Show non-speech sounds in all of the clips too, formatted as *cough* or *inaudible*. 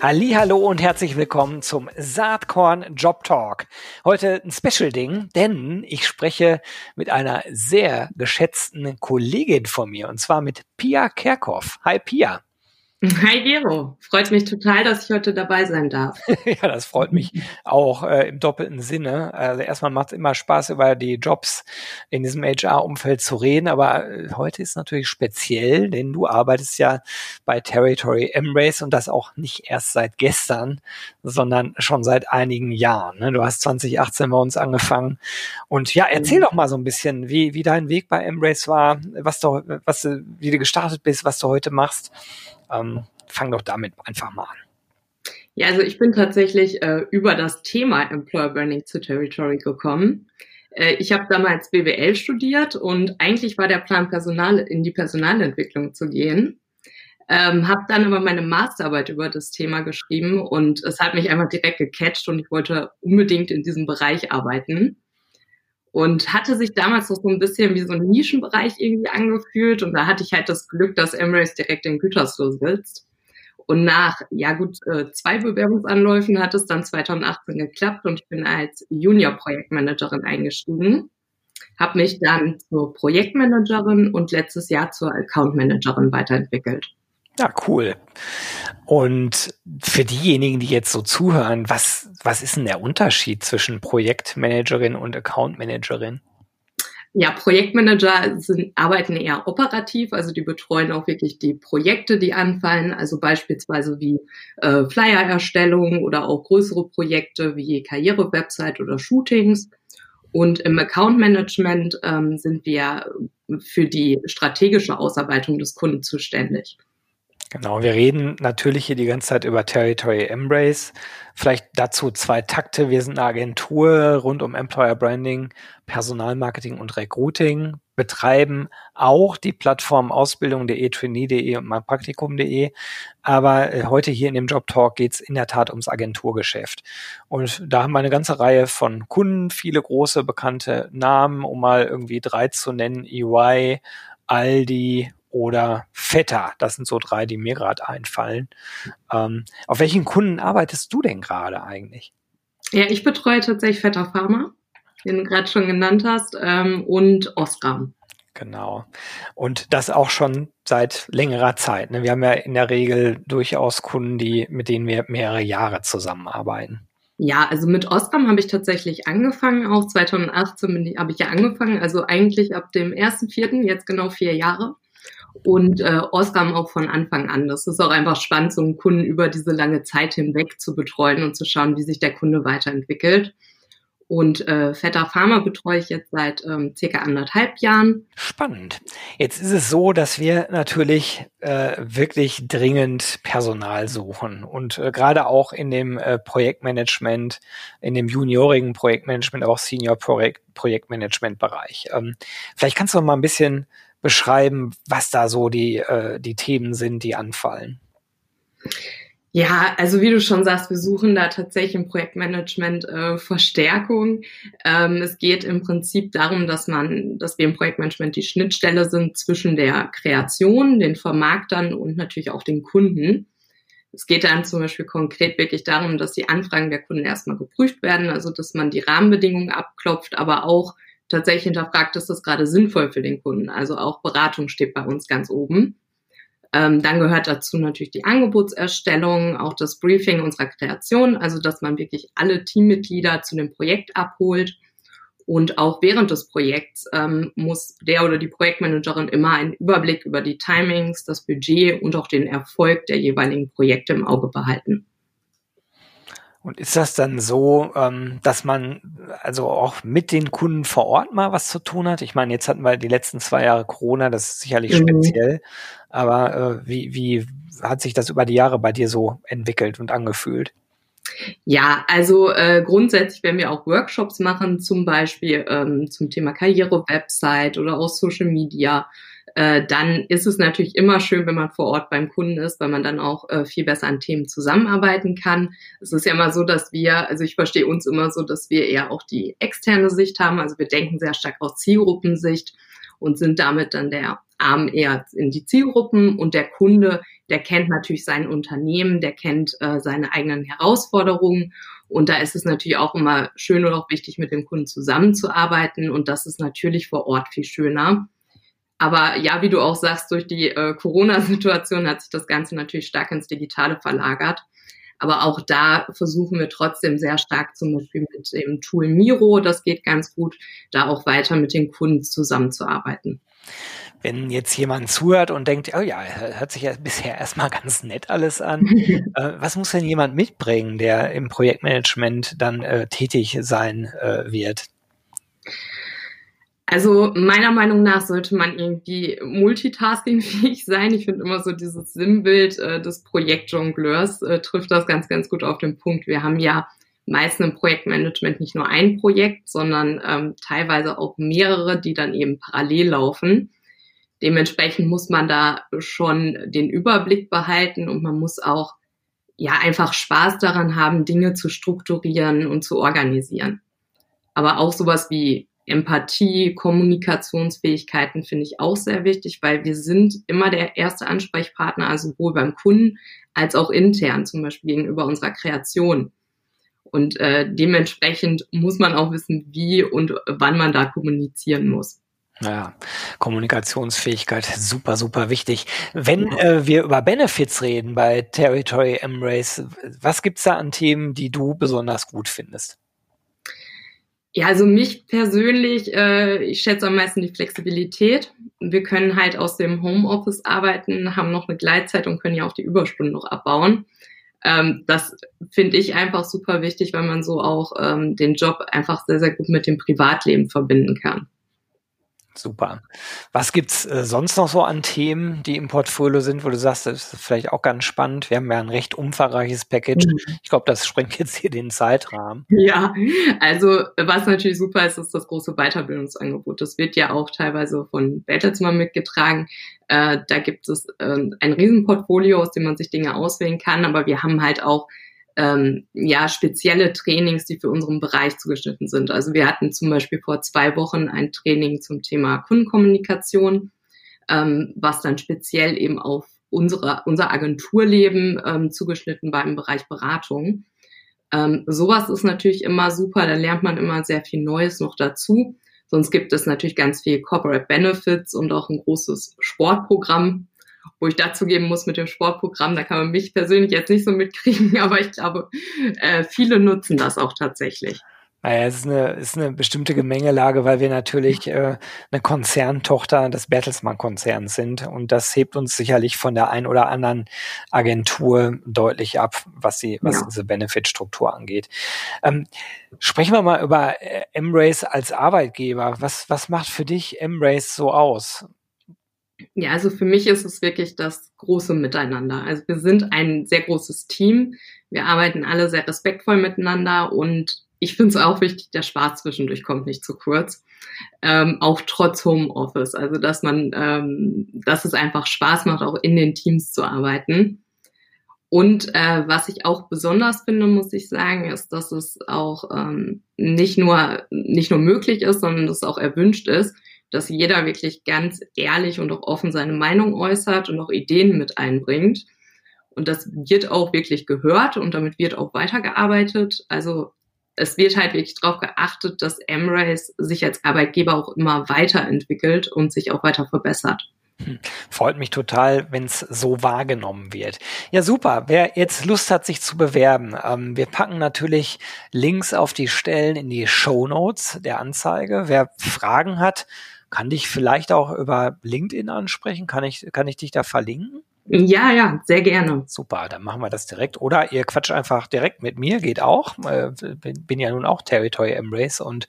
Hallo und herzlich willkommen zum Saatkorn Job Talk. Heute ein Special Ding, denn ich spreche mit einer sehr geschätzten Kollegin von mir und zwar mit Pia Kerkhoff. Hi Pia. Hi Gero, freut mich total, dass ich heute dabei sein darf. *laughs* ja, das freut mich auch äh, im doppelten Sinne. Also erstmal macht es immer Spaß, über die Jobs in diesem HR-Umfeld zu reden, aber äh, heute ist natürlich speziell, denn du arbeitest ja bei Territory Embrace und das auch nicht erst seit gestern, sondern schon seit einigen Jahren. Ne? Du hast 2018 bei uns angefangen und ja, erzähl mhm. doch mal so ein bisschen, wie, wie dein Weg bei Embrace war, was du, was du, wie du gestartet bist, was du heute machst. Ähm, fang doch damit einfach mal an. Ja, also ich bin tatsächlich äh, über das Thema Employer Branding zu Territory gekommen. Äh, ich habe damals BWL studiert und eigentlich war der Plan, Personal in die Personalentwicklung zu gehen. Ähm, habe dann aber meine Masterarbeit über das Thema geschrieben und es hat mich einfach direkt gecatcht und ich wollte unbedingt in diesem Bereich arbeiten und hatte sich damals noch so ein bisschen wie so ein Nischenbereich irgendwie angefühlt und da hatte ich halt das Glück, dass Emirates direkt in Gütersloh sitzt. Und nach, ja gut, äh, zwei Bewerbungsanläufen hat es dann 2018 geklappt und ich bin als Junior-Projektmanagerin eingestiegen, habe mich dann zur Projektmanagerin und letztes Jahr zur Account-Managerin weiterentwickelt. Ja, cool. Und für diejenigen, die jetzt so zuhören, was, was ist denn der Unterschied zwischen Projektmanagerin und Accountmanagerin? Ja, Projektmanager sind, arbeiten eher operativ, also die betreuen auch wirklich die Projekte, die anfallen, also beispielsweise wie äh, Flyer-Erstellung oder auch größere Projekte wie Karriere-Website oder Shootings. Und im Account Management ähm, sind wir für die strategische Ausarbeitung des Kunden zuständig. Genau, wir reden natürlich hier die ganze Zeit über Territory Embrace. Vielleicht dazu zwei Takte. Wir sind eine Agentur rund um Employer Branding, Personalmarketing und Recruiting, betreiben auch die Plattform Ausbildung.de, Trainee.de und meinpraktikum.de. Aber äh, heute hier in dem Job Talk geht's in der Tat ums Agenturgeschäft. Und da haben wir eine ganze Reihe von Kunden, viele große bekannte Namen, um mal irgendwie drei zu nennen, EY, Aldi, oder Vetter. Das sind so drei, die mir gerade einfallen. Ähm, auf welchen Kunden arbeitest du denn gerade eigentlich? Ja, ich betreue tatsächlich Vetter Pharma, den du gerade schon genannt hast, ähm, und Osram. Genau. Und das auch schon seit längerer Zeit. Ne? Wir haben ja in der Regel durchaus Kunden, die, mit denen wir mehrere Jahre zusammenarbeiten. Ja, also mit Osram habe ich tatsächlich angefangen. Auch 2018 habe ich ja angefangen. Also eigentlich ab dem 1.4., jetzt genau vier Jahre und äh, Osram auch von Anfang an. Das ist auch einfach spannend, so einen Kunden über diese lange Zeit hinweg zu betreuen und zu schauen, wie sich der Kunde weiterentwickelt. Und äh, Vetter Pharma betreue ich jetzt seit ähm, circa anderthalb Jahren. Spannend. Jetzt ist es so, dass wir natürlich äh, wirklich dringend Personal suchen und äh, gerade auch in dem äh, Projektmanagement, in dem juniorigen Projektmanagement, auch Senior Projekt Projektmanagement Bereich. Ähm, vielleicht kannst du noch mal ein bisschen beschreiben, was da so die, äh, die Themen sind, die anfallen? Ja, also wie du schon sagst, wir suchen da tatsächlich im Projektmanagement äh, Verstärkung. Ähm, es geht im Prinzip darum, dass man, dass wir im Projektmanagement die Schnittstelle sind zwischen der Kreation, den Vermarktern und natürlich auch den Kunden. Es geht dann zum Beispiel konkret wirklich darum, dass die Anfragen der Kunden erstmal geprüft werden, also dass man die Rahmenbedingungen abklopft, aber auch tatsächlich hinterfragt, ist das gerade sinnvoll für den Kunden? Also auch Beratung steht bei uns ganz oben. Ähm, dann gehört dazu natürlich die Angebotserstellung, auch das Briefing unserer Kreation, also dass man wirklich alle Teammitglieder zu dem Projekt abholt. Und auch während des Projekts ähm, muss der oder die Projektmanagerin immer einen Überblick über die Timings, das Budget und auch den Erfolg der jeweiligen Projekte im Auge behalten. Und ist das dann so, ähm, dass man also auch mit den Kunden vor Ort mal was zu tun hat? Ich meine, jetzt hatten wir die letzten zwei Jahre Corona, das ist sicherlich mhm. speziell. Aber äh, wie, wie hat sich das über die Jahre bei dir so entwickelt und angefühlt? Ja, also äh, grundsätzlich, wenn wir auch Workshops machen, zum Beispiel ähm, zum Thema Karriere-Website oder auch Social Media, äh, dann ist es natürlich immer schön, wenn man vor Ort beim Kunden ist, weil man dann auch äh, viel besser an Themen zusammenarbeiten kann. Es ist ja immer so, dass wir, also ich verstehe uns immer so, dass wir eher auch die externe Sicht haben. Also wir denken sehr stark aus Zielgruppensicht und sind damit dann der Arm eher in die Zielgruppen und der Kunde, der kennt natürlich sein Unternehmen, der kennt äh, seine eigenen Herausforderungen und da ist es natürlich auch immer schön und auch wichtig, mit dem Kunden zusammenzuarbeiten und das ist natürlich vor Ort viel schöner. Aber ja, wie du auch sagst, durch die äh, Corona-Situation hat sich das Ganze natürlich stark ins Digitale verlagert. Aber auch da versuchen wir trotzdem sehr stark zum Beispiel mit dem Tool Miro, das geht ganz gut, da auch weiter mit den Kunden zusammenzuarbeiten. Wenn jetzt jemand zuhört und denkt, oh ja, hört sich ja bisher erstmal ganz nett alles an, *laughs* äh, was muss denn jemand mitbringen, der im Projektmanagement dann äh, tätig sein äh, wird? Also meiner Meinung nach sollte man irgendwie multitaskingfähig *laughs* sein. Ich finde immer so dieses Sinnbild äh, des Projektjongleurs äh, trifft das ganz, ganz gut auf den Punkt. Wir haben ja meistens im Projektmanagement nicht nur ein Projekt, sondern ähm, teilweise auch mehrere, die dann eben parallel laufen. Dementsprechend muss man da schon den Überblick behalten und man muss auch ja einfach Spaß daran haben, Dinge zu strukturieren und zu organisieren. Aber auch sowas wie Empathie, Kommunikationsfähigkeiten finde ich auch sehr wichtig, weil wir sind immer der erste Ansprechpartner, also sowohl beim Kunden als auch intern, zum Beispiel gegenüber unserer Kreation. Und äh, dementsprechend muss man auch wissen, wie und wann man da kommunizieren muss. Ja, Kommunikationsfähigkeit super, super wichtig. Wenn äh, wir über Benefits reden bei Territory Embrace, was gibt's da an Themen, die du besonders gut findest? Ja, also mich persönlich, äh, ich schätze am meisten die Flexibilität. Wir können halt aus dem Homeoffice arbeiten, haben noch eine Gleitzeit und können ja auch die Überstunden noch abbauen. Ähm, das finde ich einfach super wichtig, weil man so auch ähm, den Job einfach sehr, sehr gut mit dem Privatleben verbinden kann. Super. Was gibt's äh, sonst noch so an Themen, die im Portfolio sind, wo du sagst, das ist vielleicht auch ganz spannend. Wir haben ja ein recht umfangreiches Package. Mhm. Ich glaube, das sprengt jetzt hier den Zeitrahmen. Ja, also was natürlich super ist, ist das große Weiterbildungsangebot. Das wird ja auch teilweise von Bertelsmann mitgetragen. Äh, da gibt es äh, ein Riesenportfolio, aus dem man sich Dinge auswählen kann, aber wir haben halt auch ähm, ja spezielle Trainings, die für unseren Bereich zugeschnitten sind. Also wir hatten zum Beispiel vor zwei Wochen ein Training zum Thema Kundenkommunikation, ähm, was dann speziell eben auf unsere, unser Agenturleben ähm, zugeschnitten war im Bereich Beratung. Ähm, sowas ist natürlich immer super, da lernt man immer sehr viel Neues noch dazu. Sonst gibt es natürlich ganz viel Corporate Benefits und auch ein großes Sportprogramm, wo ich dazu geben muss mit dem Sportprogramm, da kann man mich persönlich jetzt nicht so mitkriegen, *laughs* aber ich glaube, äh, viele nutzen das auch tatsächlich. Naja, es ist eine, ist eine bestimmte Gemengelage, weil wir natürlich äh, eine Konzerntochter des Bertelsmann-Konzerns sind und das hebt uns sicherlich von der ein oder anderen Agentur deutlich ab, was die, was ja. diese Benefit-Struktur angeht. Ähm, sprechen wir mal über äh, Embrace als Arbeitgeber. Was, was macht für dich Embrace so aus? Ja, also für mich ist es wirklich das große Miteinander. Also wir sind ein sehr großes Team. Wir arbeiten alle sehr respektvoll miteinander und ich finde es auch wichtig, der Spaß zwischendurch kommt nicht zu kurz. Ähm, auch trotz Homeoffice. Also dass man, ähm, dass es einfach Spaß macht, auch in den Teams zu arbeiten. Und äh, was ich auch besonders finde, muss ich sagen, ist, dass es auch ähm, nicht nur nicht nur möglich ist, sondern dass es auch erwünscht ist, dass jeder wirklich ganz ehrlich und auch offen seine Meinung äußert und auch Ideen mit einbringt. Und das wird auch wirklich gehört und damit wird auch weitergearbeitet. Also es wird halt wirklich darauf geachtet, dass Embrace sich als Arbeitgeber auch immer weiterentwickelt und sich auch weiter verbessert. Hm. Freut mich total, wenn es so wahrgenommen wird. Ja, super. Wer jetzt Lust hat, sich zu bewerben, ähm, wir packen natürlich Links auf die Stellen in die Show Notes der Anzeige. Wer Fragen hat, kann dich vielleicht auch über LinkedIn ansprechen? Kann ich, kann ich dich da verlinken? Ja, ja, sehr gerne. Super, dann machen wir das direkt. Oder ihr quatscht einfach direkt mit mir, geht auch. Äh, bin ja nun auch Territory Embrace und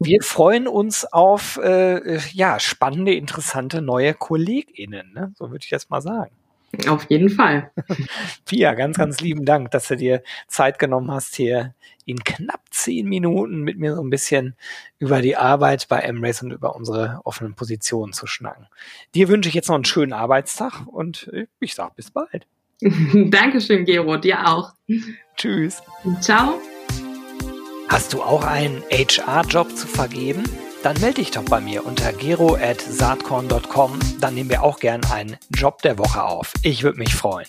wir freuen uns auf äh, ja spannende, interessante neue KollegInnen. Ne? So würde ich jetzt mal sagen. Auf jeden Fall. Pia, ganz, ganz lieben Dank, dass du dir Zeit genommen hast, hier in knapp zehn Minuten mit mir so ein bisschen über die Arbeit bei Embrace und über unsere offenen Positionen zu schnacken. Dir wünsche ich jetzt noch einen schönen Arbeitstag und ich sage bis bald. *laughs* Dankeschön, Gero, dir auch. Tschüss. Ciao. Hast du auch einen HR-Job zu vergeben? Dann melde dich doch bei mir unter gero.saatkorn.com. Dann nehmen wir auch gern einen Job der Woche auf. Ich würde mich freuen.